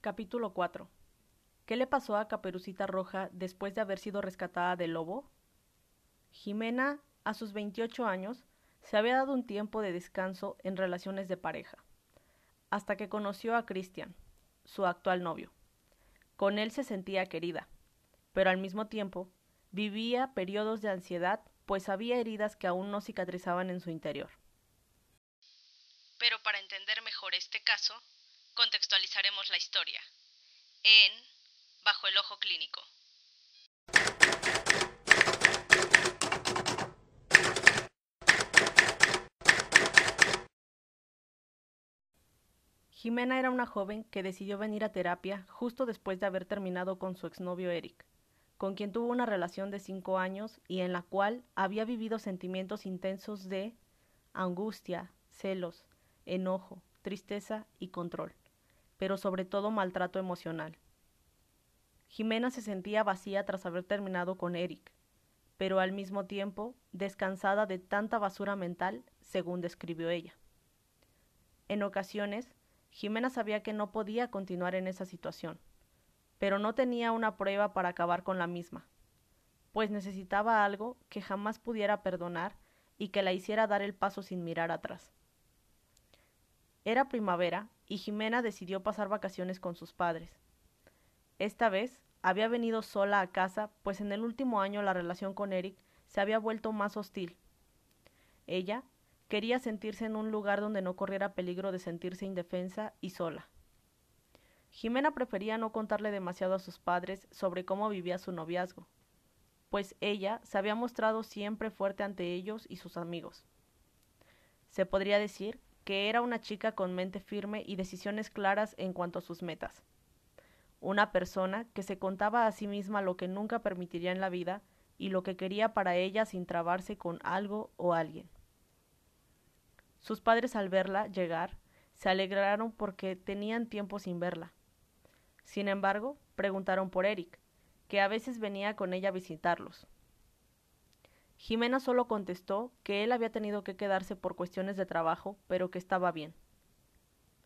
Capítulo 4 ¿Qué le pasó a Caperucita Roja después de haber sido rescatada del lobo? Jimena, a sus 28 años, se había dado un tiempo de descanso en relaciones de pareja, hasta que conoció a Cristian, su actual novio. Con él se sentía querida, pero al mismo tiempo vivía periodos de ansiedad, pues había heridas que aún no cicatrizaban en su interior. Pero para entender mejor este caso, contextualizaremos la historia en Bajo el Ojo Clínico. Jimena era una joven que decidió venir a terapia justo después de haber terminado con su exnovio Eric, con quien tuvo una relación de cinco años y en la cual había vivido sentimientos intensos de angustia, celos, enojo, tristeza y control, pero sobre todo maltrato emocional. Jimena se sentía vacía tras haber terminado con Eric, pero al mismo tiempo descansada de tanta basura mental, según describió ella. En ocasiones, Jimena sabía que no podía continuar en esa situación, pero no tenía una prueba para acabar con la misma, pues necesitaba algo que jamás pudiera perdonar y que la hiciera dar el paso sin mirar atrás. Era primavera y Jimena decidió pasar vacaciones con sus padres. Esta vez había venido sola a casa, pues en el último año la relación con Eric se había vuelto más hostil. Ella Quería sentirse en un lugar donde no corriera peligro de sentirse indefensa y sola. Jimena prefería no contarle demasiado a sus padres sobre cómo vivía su noviazgo, pues ella se había mostrado siempre fuerte ante ellos y sus amigos. Se podría decir que era una chica con mente firme y decisiones claras en cuanto a sus metas. Una persona que se contaba a sí misma lo que nunca permitiría en la vida y lo que quería para ella sin trabarse con algo o alguien. Sus padres al verla llegar se alegraron porque tenían tiempo sin verla. Sin embargo, preguntaron por Eric, que a veces venía con ella a visitarlos. Jimena solo contestó que él había tenido que quedarse por cuestiones de trabajo, pero que estaba bien.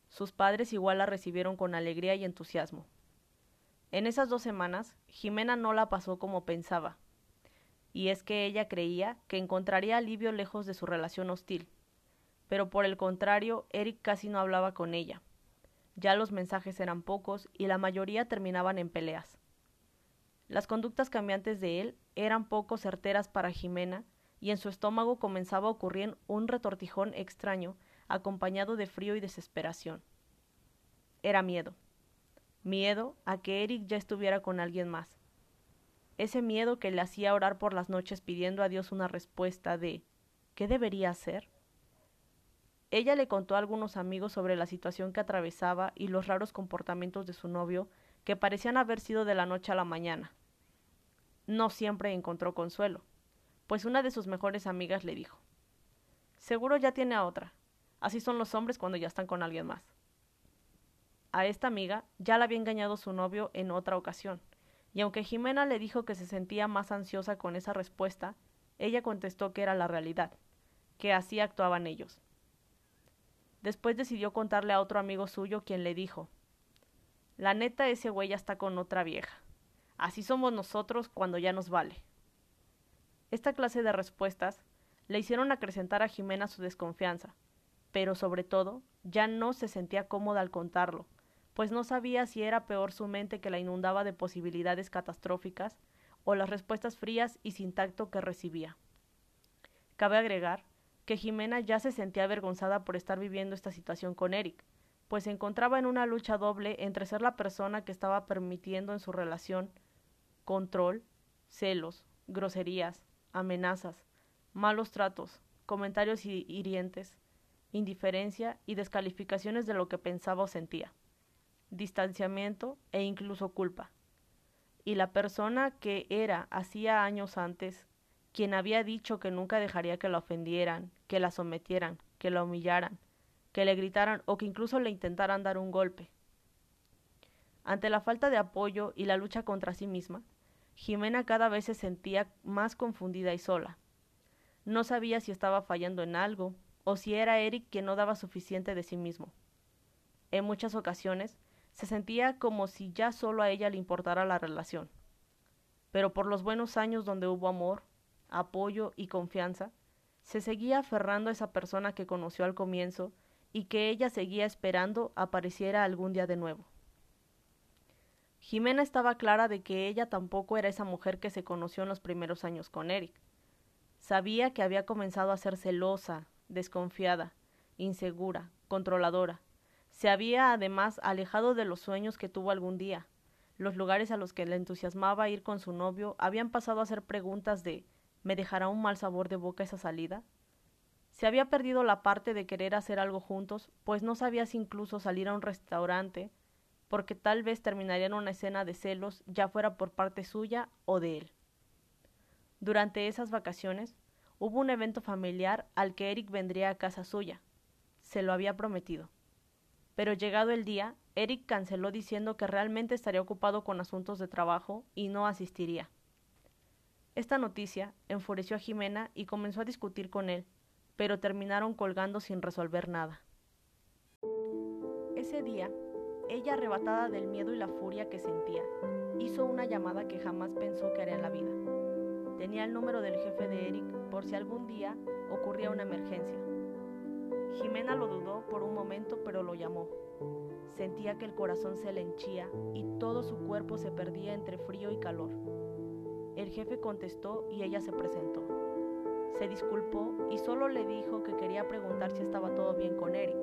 Sus padres igual la recibieron con alegría y entusiasmo. En esas dos semanas, Jimena no la pasó como pensaba, y es que ella creía que encontraría alivio lejos de su relación hostil, pero por el contrario, Eric casi no hablaba con ella. Ya los mensajes eran pocos y la mayoría terminaban en peleas. Las conductas cambiantes de él eran poco certeras para Jimena, y en su estómago comenzaba a ocurrir un retortijón extraño, acompañado de frío y desesperación. Era miedo. Miedo a que Eric ya estuviera con alguien más. Ese miedo que le hacía orar por las noches pidiendo a Dios una respuesta de ¿qué debería hacer? Ella le contó a algunos amigos sobre la situación que atravesaba y los raros comportamientos de su novio, que parecían haber sido de la noche a la mañana. No siempre encontró consuelo, pues una de sus mejores amigas le dijo Seguro ya tiene a otra. Así son los hombres cuando ya están con alguien más. A esta amiga ya la había engañado su novio en otra ocasión, y aunque Jimena le dijo que se sentía más ansiosa con esa respuesta, ella contestó que era la realidad, que así actuaban ellos. Después decidió contarle a otro amigo suyo quien le dijo La neta ese güey ya está con otra vieja. Así somos nosotros cuando ya nos vale. Esta clase de respuestas le hicieron acrecentar a Jimena su desconfianza, pero sobre todo ya no se sentía cómoda al contarlo, pues no sabía si era peor su mente que la inundaba de posibilidades catastróficas o las respuestas frías y sin tacto que recibía. Cabe agregar que Jimena ya se sentía avergonzada por estar viviendo esta situación con Eric, pues se encontraba en una lucha doble entre ser la persona que estaba permitiendo en su relación control, celos, groserías, amenazas, malos tratos, comentarios hirientes, indiferencia y descalificaciones de lo que pensaba o sentía, distanciamiento e incluso culpa. Y la persona que era hacía años antes quien había dicho que nunca dejaría que la ofendieran, que la sometieran, que la humillaran, que le gritaran o que incluso le intentaran dar un golpe. Ante la falta de apoyo y la lucha contra sí misma, Jimena cada vez se sentía más confundida y sola. No sabía si estaba fallando en algo o si era Eric quien no daba suficiente de sí mismo. En muchas ocasiones Se sentía como si ya solo a ella le importara la relación. Pero por los buenos años donde hubo amor, apoyo y confianza, se seguía aferrando a esa persona que conoció al comienzo y que ella seguía esperando apareciera algún día de nuevo. Jimena estaba clara de que ella tampoco era esa mujer que se conoció en los primeros años con Eric. Sabía que había comenzado a ser celosa, desconfiada, insegura, controladora. Se había además alejado de los sueños que tuvo algún día. Los lugares a los que le entusiasmaba ir con su novio habían pasado a ser preguntas de ¿me dejará un mal sabor de boca esa salida? Se había perdido la parte de querer hacer algo juntos, pues no sabía si incluso salir a un restaurante, porque tal vez terminaría en una escena de celos, ya fuera por parte suya o de él. Durante esas vacaciones hubo un evento familiar al que Eric vendría a casa suya. Se lo había prometido. Pero llegado el día, Eric canceló diciendo que realmente estaría ocupado con asuntos de trabajo y no asistiría. Esta noticia enfureció a Jimena y comenzó a discutir con él, pero terminaron colgando sin resolver nada. Ese día, ella, arrebatada del miedo y la furia que sentía, hizo una llamada que jamás pensó que haría en la vida. Tenía el número del jefe de Eric por si algún día ocurría una emergencia. Jimena lo dudó por un momento, pero lo llamó. Sentía que el corazón se le henchía y todo su cuerpo se perdía entre frío y calor. El jefe contestó y ella se presentó. Se disculpó y solo le dijo que quería preguntar si estaba todo bien con Eric,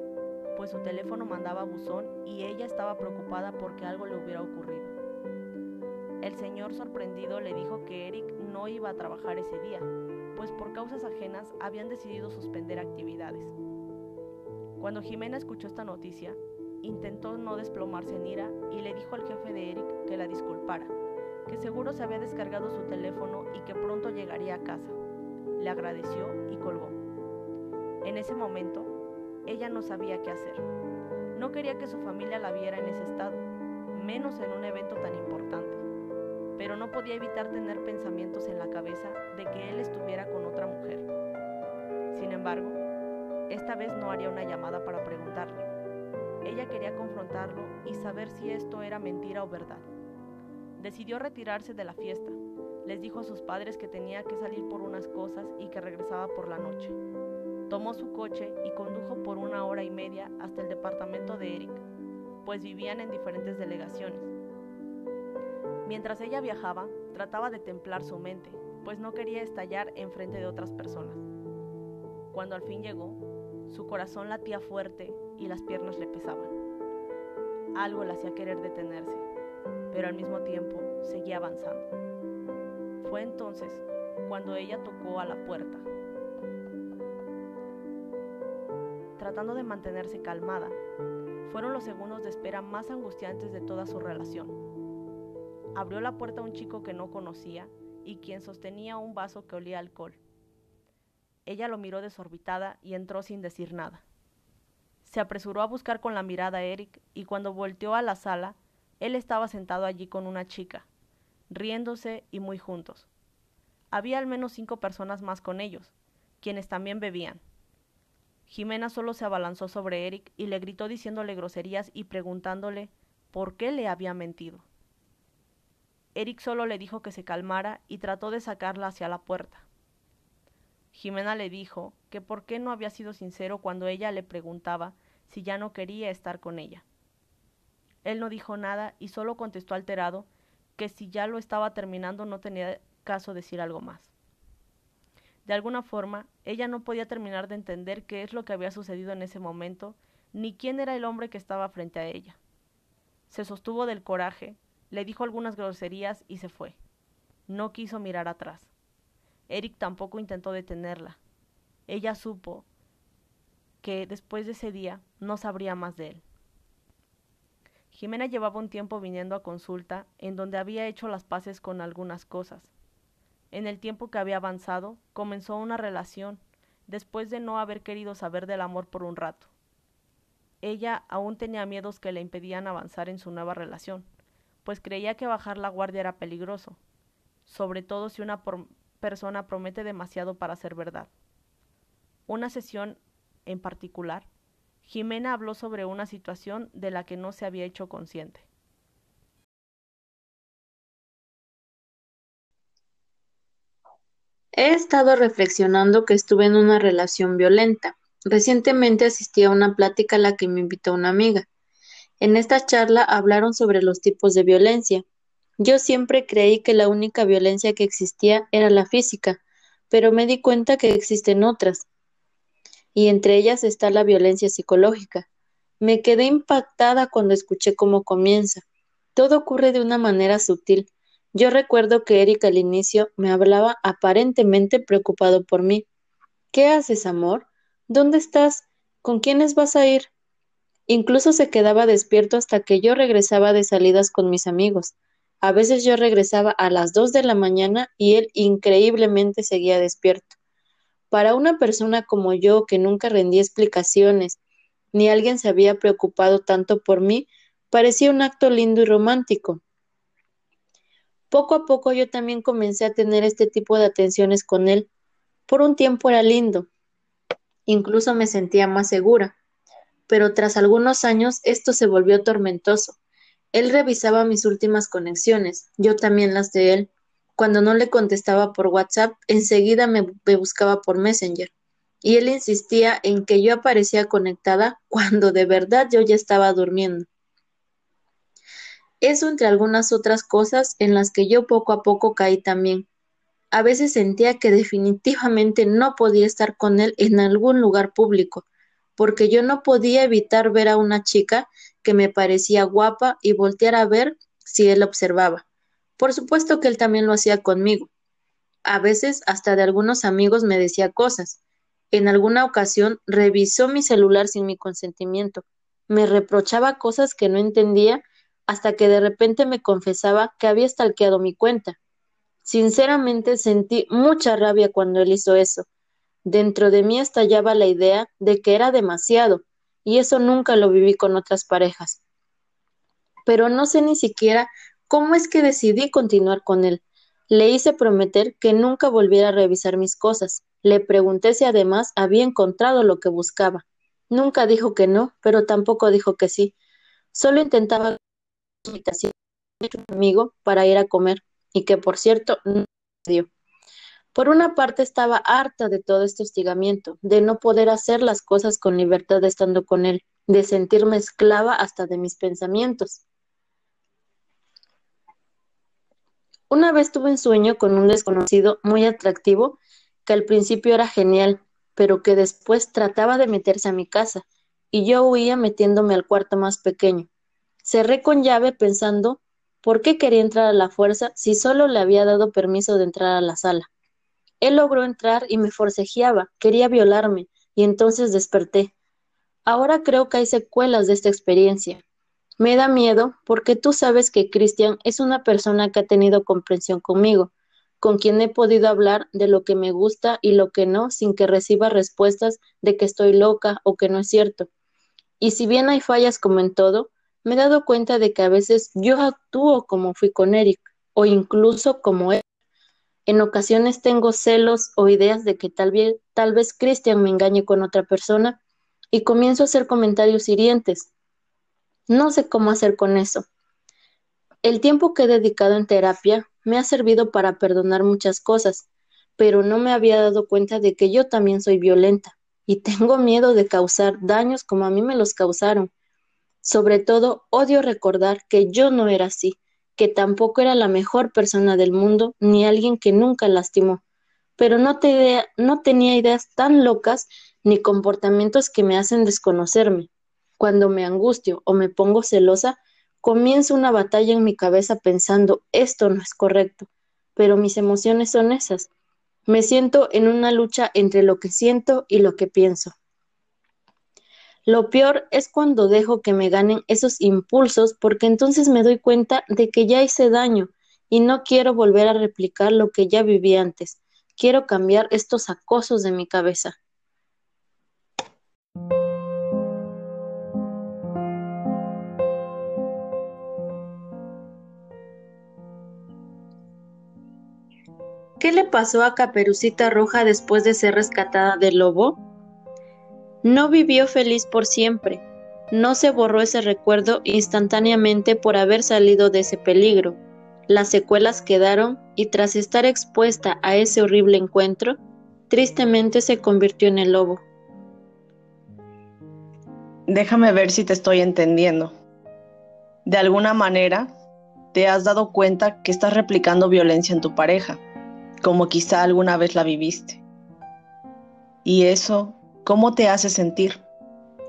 pues su teléfono mandaba buzón y ella estaba preocupada porque algo le hubiera ocurrido. El señor sorprendido le dijo que Eric no iba a trabajar ese día, pues por causas ajenas habían decidido suspender actividades. Cuando Jimena escuchó esta noticia, intentó no desplomarse en ira y le dijo al jefe de Eric que la disculpara, que seguro se había descargado su teléfono y que pronto llegaría a casa. Le agradeció y colgó. En ese momento, ella no sabía qué hacer. No quería que su familia la viera en ese estado, menos en un evento tan importante. Pero no podía evitar tener pensamientos en la cabeza de que él estuviera con otra mujer. Sin embargo, esta vez no haría una llamada para preguntarle. Ella quería confrontarlo y saber si esto era mentira o verdad. Decidió retirarse de la fiesta. Les dijo a sus padres que tenía que salir por unas cosas y que regresaba por la noche. Tomó su coche y condujo por una hora y media hasta el departamento de Eric, pues vivían en diferentes delegaciones. Mientras ella viajaba, trataba de templar su mente, pues no quería estallar en frente de otras personas. Cuando al fin llegó, su corazón latía fuerte y las piernas le pesaban. Algo le hacía querer detenerse, pero al mismo tiempo seguía avanzando. Fue entonces cuando ella tocó a la puerta. Tratando de mantenerse calmada, fueron los segundos de espera más angustiantes de toda su relación. Abrió la puerta a un chico que no conocía y quien sostenía un vaso que olía a alcohol. Ella lo miró desorbitada y entró sin decir nada. Se apresuró a buscar con la mirada a Eric y cuando volteó a la sala, él estaba sentado allí con una chica, riéndose y muy juntos. Había al menos cinco personas más con ellos, quienes también bebían. Jimena solo se abalanzó sobre Eric y le gritó diciéndole groserías y preguntándole por qué le había mentido. Eric solo le dijo que se calmara y trató de sacarla hacia la puerta. Jimena le dijo que por qué no había sido sincero cuando ella le preguntaba si ya no quería estar con ella. Él no dijo nada y solo contestó alterado que si ya lo estaba terminando no tenía caso decir algo más. De alguna forma, ella no podía terminar de entender qué es lo que había sucedido en ese momento, ni quién era el hombre que estaba frente a ella. Se sostuvo del coraje, le dijo algunas groserías y se fue. No quiso mirar atrás. Eric tampoco intentó detenerla. Ella supo que después de ese día no sabría más de él. Jimena llevaba un tiempo viniendo a consulta en donde había hecho las paces con algunas cosas. En el tiempo que había avanzado, comenzó una relación, después de no haber querido saber del amor por un rato. Ella aún tenía miedos que le impedían avanzar en su nueva relación, pues creía que bajar la guardia era peligroso, sobre todo si una persona promete demasiado para ser verdad. Una sesión en particular, Jimena habló sobre una situación de la que no se había hecho consciente. He estado reflexionando que estuve en una relación violenta. Recientemente asistí a una plática a la que me invitó una amiga. En esta charla hablaron sobre los tipos de violencia. Yo siempre creí que la única violencia que existía era la física, pero me di cuenta que existen otras, y entre ellas está la violencia psicológica. Me quedé impactada cuando escuché cómo comienza. Todo ocurre de una manera sutil, yo recuerdo que Eric al inicio me hablaba aparentemente preocupado por mí. ¿Qué haces, amor? ¿Dónde estás? ¿Con quiénes vas a ir? Incluso se quedaba despierto hasta que yo regresaba de salidas con mis amigos. A veces yo regresaba a las dos de la mañana y él increíblemente seguía despierto. Para una persona como yo, que nunca rendí explicaciones, ni alguien se había preocupado tanto por mí, parecía un acto lindo y romántico. Poco a poco yo también comencé a tener este tipo de atenciones con él. Por un tiempo era lindo, incluso me sentía más segura, pero tras algunos años esto se volvió tormentoso. Él revisaba mis últimas conexiones, yo también las de él. Cuando no le contestaba por WhatsApp, enseguida me, me buscaba por Messenger. Y él insistía en que yo aparecía conectada cuando de verdad yo ya estaba durmiendo. Eso entre algunas otras cosas en las que yo poco a poco caí también. A veces sentía que definitivamente no podía estar con él en algún lugar público, porque yo no podía evitar ver a una chica que me parecía guapa y voltear a ver si él observaba. Por supuesto que él también lo hacía conmigo. A veces hasta de algunos amigos me decía cosas. En alguna ocasión revisó mi celular sin mi consentimiento. Me reprochaba cosas que no entendía hasta que de repente me confesaba que había stalkeado mi cuenta. Sinceramente sentí mucha rabia cuando él hizo eso. Dentro de mí estallaba la idea de que era demasiado, y eso nunca lo viví con otras parejas. Pero no sé ni siquiera cómo es que decidí continuar con él. Le hice prometer que nunca volviera a revisar mis cosas. Le pregunté si además había encontrado lo que buscaba. Nunca dijo que no, pero tampoco dijo que sí. Solo intentaba invitación de un amigo para ir a comer y que por cierto no dio. Por una parte estaba harta de todo este hostigamiento, de no poder hacer las cosas con libertad estando con él, de sentirme esclava hasta de mis pensamientos. Una vez tuve un sueño con un desconocido muy atractivo que al principio era genial, pero que después trataba de meterse a mi casa, y yo huía metiéndome al cuarto más pequeño. Cerré con llave pensando por qué quería entrar a la fuerza si solo le había dado permiso de entrar a la sala. Él logró entrar y me forcejeaba, quería violarme, y entonces desperté. Ahora creo que hay secuelas de esta experiencia. Me da miedo porque tú sabes que Christian es una persona que ha tenido comprensión conmigo, con quien he podido hablar de lo que me gusta y lo que no sin que reciba respuestas de que estoy loca o que no es cierto. Y si bien hay fallas como en todo, me he dado cuenta de que a veces yo actúo como fui con Eric o incluso como él. En ocasiones tengo celos o ideas de que tal vez, tal vez Christian me engañe con otra persona y comienzo a hacer comentarios hirientes. No sé cómo hacer con eso. El tiempo que he dedicado en terapia me ha servido para perdonar muchas cosas, pero no me había dado cuenta de que yo también soy violenta y tengo miedo de causar daños como a mí me los causaron. Sobre todo, odio recordar que yo no era así, que tampoco era la mejor persona del mundo, ni alguien que nunca lastimó. Pero no, tenía ideas tan locas ni comportamientos que me hacen desconocerme. Cuando me angustio o me pongo celosa, comienzo una batalla en mi cabeza pensando esto no es correcto, pero mis emociones son esas. Me siento en una lucha entre lo que siento y lo que pienso. Lo peor es cuando dejo que me ganen esos impulsos porque entonces me doy cuenta de que ya hice daño y no quiero volver a replicar lo que ya viví antes. Quiero cambiar estos acosos de mi cabeza. ¿Qué le pasó a Caperucita Roja después de ser rescatada del lobo? No vivió feliz por siempre. No se borró ese recuerdo instantáneamente por haber salido de ese peligro. Las secuelas quedaron y tras estar expuesta a ese horrible encuentro, tristemente se convirtió en el lobo. Déjame ver si te estoy entendiendo. De alguna manera, te has dado cuenta que estás replicando violencia en tu pareja, como quizá alguna vez la viviste. Y eso, ¿cómo te hace sentir?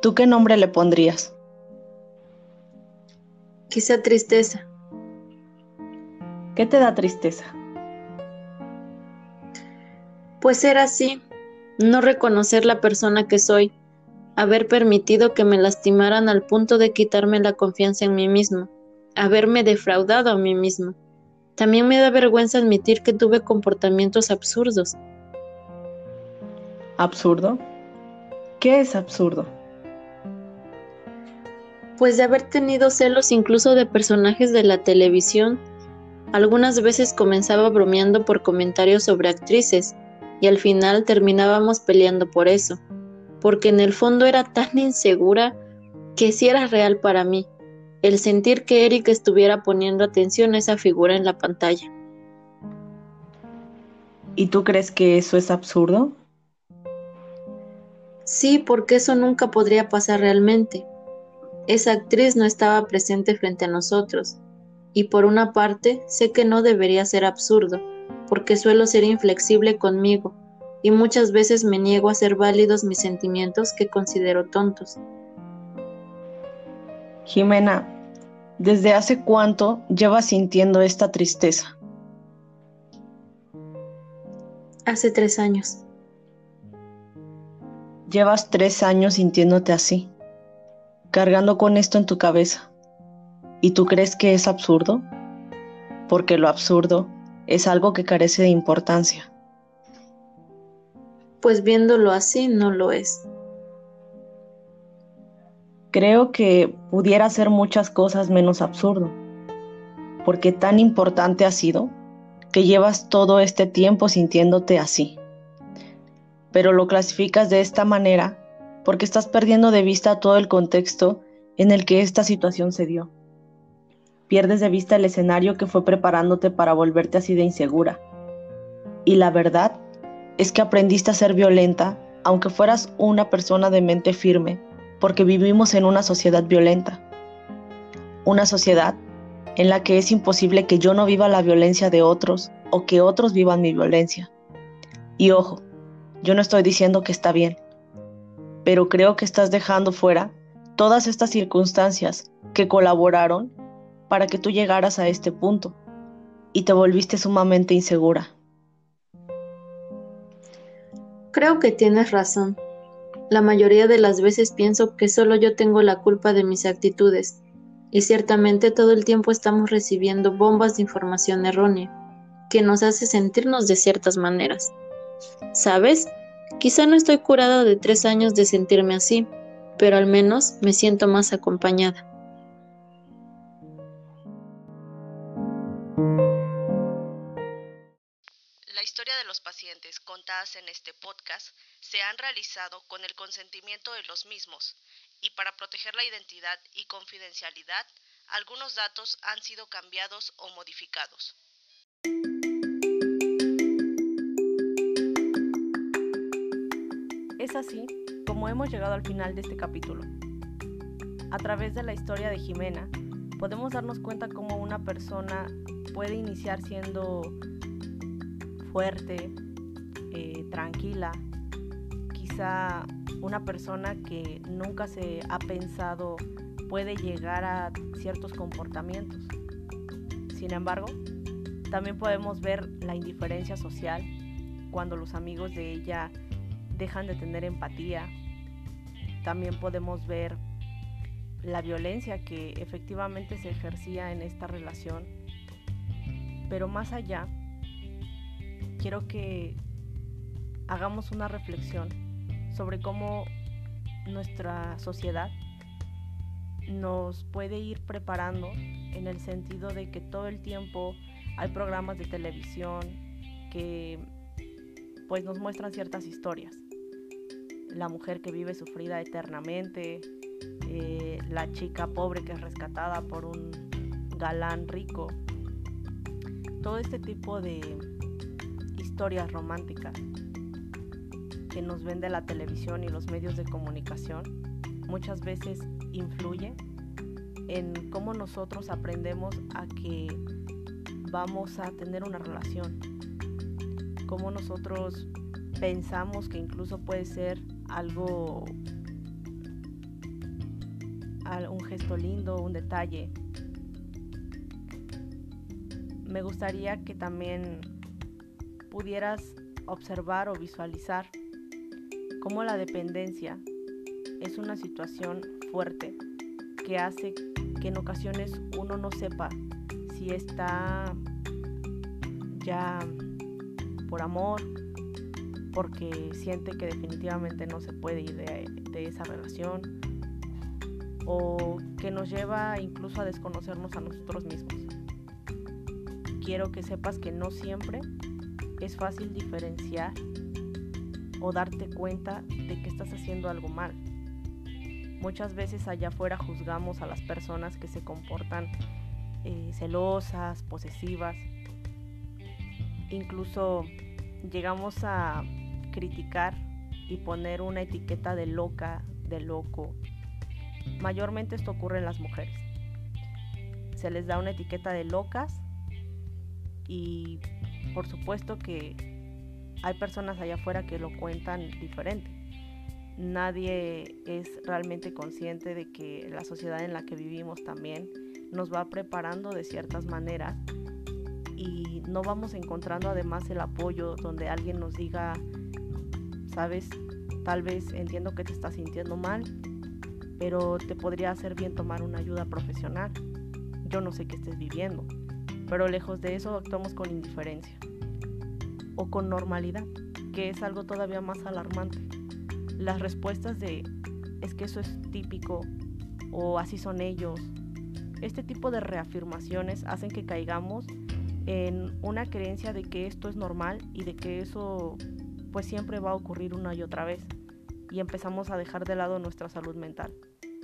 ¿Tú qué nombre le pondrías? Quizá tristeza. ¿Qué te da tristeza? Pues ser así, no reconocer la persona que soy, haber permitido que me lastimaran al punto de quitarme la confianza en mí mismo, haberme defraudado a mí mismo. También me da vergüenza admitir que tuve comportamientos absurdos. ¿Absurdo? ¿Qué es absurdo? Pues de haber tenido celos incluso de personajes de la televisión. Algunas veces comenzaba bromeando por comentarios sobre actrices y al final terminábamos peleando por eso, porque en el fondo era tan insegura que si era real para mí, el sentir que Eric estuviera poniendo atención a esa figura en la pantalla. ¿Y tú crees que eso es absurdo? Sí, porque eso nunca podría pasar realmente. Esa actriz no estaba presente frente a nosotros, y por una parte sé que no debería ser absurdo, porque suelo ser inflexible conmigo, y muchas veces me niego a ser válidos mis sentimientos que considero tontos. Jimena, ¿desde hace cuánto llevas sintiendo esta tristeza? Hace tres años. Llevas tres años sintiéndote así, cargando con esto en tu cabeza. ¿Y tú crees que es absurdo? Porque lo absurdo es algo que carece de importancia. Pues viéndolo así, no lo es. Creo que pudiera ser muchas cosas menos absurdo, porque tan importante ha sido que llevas todo este tiempo sintiéndote así. Pero lo clasificas de esta manera porque estás perdiendo de vista todo el contexto en el que esta situación se dio. Pierdes de vista el escenario que fue preparándote para volverte así de insegura. Y la verdad es que aprendiste a ser violenta aunque fueras una persona de mente firme porque vivimos en una sociedad violenta. Una sociedad en la que es imposible que yo no viva la violencia de otros o que otros vivan mi violencia. Y ojo, yo no estoy diciendo que está bien, pero creo que estás dejando fuera todas estas circunstancias que colaboraron para que tú llegaras a este punto y te volviste sumamente insegura. Creo que tienes razón. La mayoría de las veces pienso que solo yo tengo la culpa de mis actitudes, y ciertamente todo el tiempo estamos recibiendo bombas de información errónea, que nos hace sentirnos de ciertas maneras. ¿Sabes? Quizá no estoy curada de tres años de sentirme así, pero al menos me siento más acompañada. La historia de los pacientes contadas en este podcast se han realizado con el consentimiento de los mismos y para proteger la identidad y confidencialidad, algunos datos han sido cambiados o modificados. Es así como hemos llegado al final de este capítulo. A través de la historia de Jimena, podemos darnos cuenta cómo una persona puede iniciar siendo fuerte, eh, tranquila, quizá una persona que nunca se ha pensado puede llegar a ciertos comportamientos. Sin embargo, también podemos ver la indiferencia social cuando los amigos de ella dejan de tener empatía. También podemos ver la violencia que efectivamente se ejercía en esta relación. Pero más allá, quiero que hagamos una reflexión sobre cómo nuestra sociedad nos puede ir preparando en el sentido de que todo el tiempo hay programas de televisión que pues nos muestran ciertas historias. La mujer que vive sufrida eternamente, eh, la chica pobre que es rescatada por un galán rico. Todo este tipo de historias románticas que nos vende la televisión y los medios de comunicación muchas veces influye en cómo nosotros aprendemos a que vamos a tener una relación, cómo nosotros pensamos que incluso puede ser algo, un gesto lindo, un detalle. Me gustaría que también pudieras observar o visualizar cómo la dependencia es una situación fuerte que hace que en ocasiones uno no sepa si está ya por amor, porque siente que definitivamente no se puede ir de, esa relación, o que nos lleva incluso a desconocernos a nosotros mismos. Quiero que sepas que no siempre es fácil diferenciar o darte cuenta de que estás haciendo algo mal. Muchas veces allá afuera juzgamos a las personas que se comportan eh, celosas, posesivas. Incluso llegamos a criticar y poner una etiqueta de loca, de loco. Mayormente esto ocurre en las mujeres. Se les da una etiqueta de locas y por supuesto que hay personas allá afuera que lo cuentan diferente nadie es realmente consciente de que la sociedad en la que vivimos también nos va preparando de ciertas maneras y no vamos encontrando además el apoyo donde alguien nos diga, sabes, tal vez entiendo que te estás sintiendo mal, pero te podría hacer bien tomar una ayuda profesional. Yo no sé qué estés viviendo, pero lejos de eso actuamos con indiferencia o con normalidad, que es algo todavía más alarmante las respuestas de es que eso es típico o así son ellos. Este tipo de reafirmaciones hacen que caigamos en una creencia de que esto es normal y de que eso pues siempre va a ocurrir una y otra vez y empezamos a dejar de lado nuestra salud mental,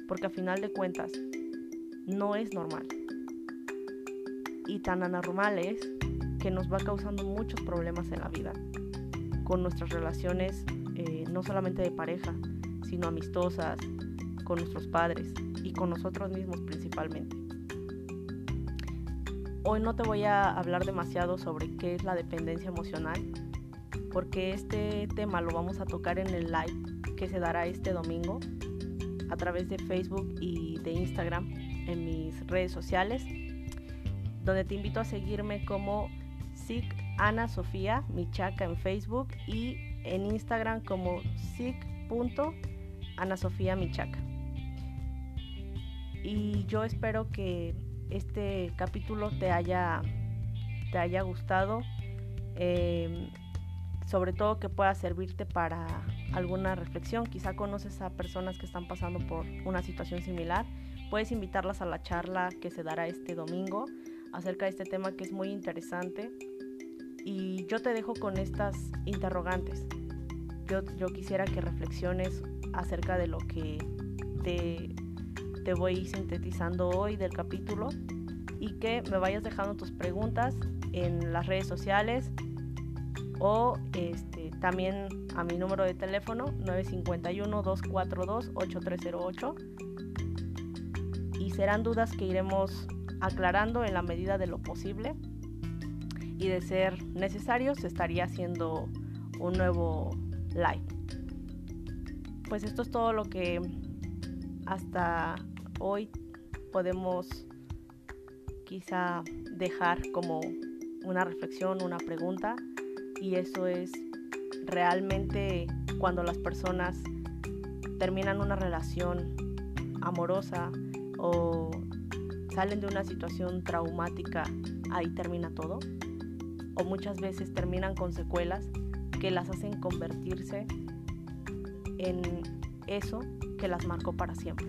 porque a final de cuentas no es normal. Y tan anormal es que nos va causando muchos problemas en la vida, con nuestras relaciones eh, no solamente de pareja, sino amistosas, con nuestros padres y con nosotros mismos principalmente. Hoy no te voy a hablar demasiado sobre qué es la dependencia emocional, porque este tema lo vamos a tocar en el live que se dará este domingo a través de Facebook y de Instagram en mis redes sociales, donde te invito a seguirme como SIC Ana Sofía Michaca en Facebook y en Instagram como Michaca Y yo espero que este capítulo te haya, te haya gustado, em, sobre todo que pueda servirte para alguna reflexión. Quizá conoces a personas que están pasando por una situación similar. Puedes invitarlas a la charla que se dará este domingo acerca de este tema que es muy interesante. Y yo te dejo con estas interrogantes yo, quisiera que reflexiones acerca de lo que te, te voy sintetizando hoy del capítulo y que me vayas dejando tus preguntas en las redes sociales o este, también a mi número de teléfono 951-242-8308 y serán dudas que iremos aclarando en la medida de lo posible. Y de ser necesario se estaría haciendo un nuevo live. Pues esto es todo lo que hasta hoy podemos quizá dejar como una reflexión, una pregunta y eso es realmente cuando las personas terminan una relación amorosa o salen de una situación traumática, ahí termina todo. O muchas veces terminan con secuelas que las hacen convertirse en eso que las marcó para siempre.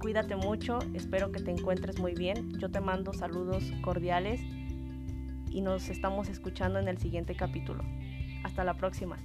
Cuídate mucho, espero que te encuentres muy bien. Yo te mando saludos cordiales y nos estamos escuchando en el siguiente capítulo. Hasta la próxima.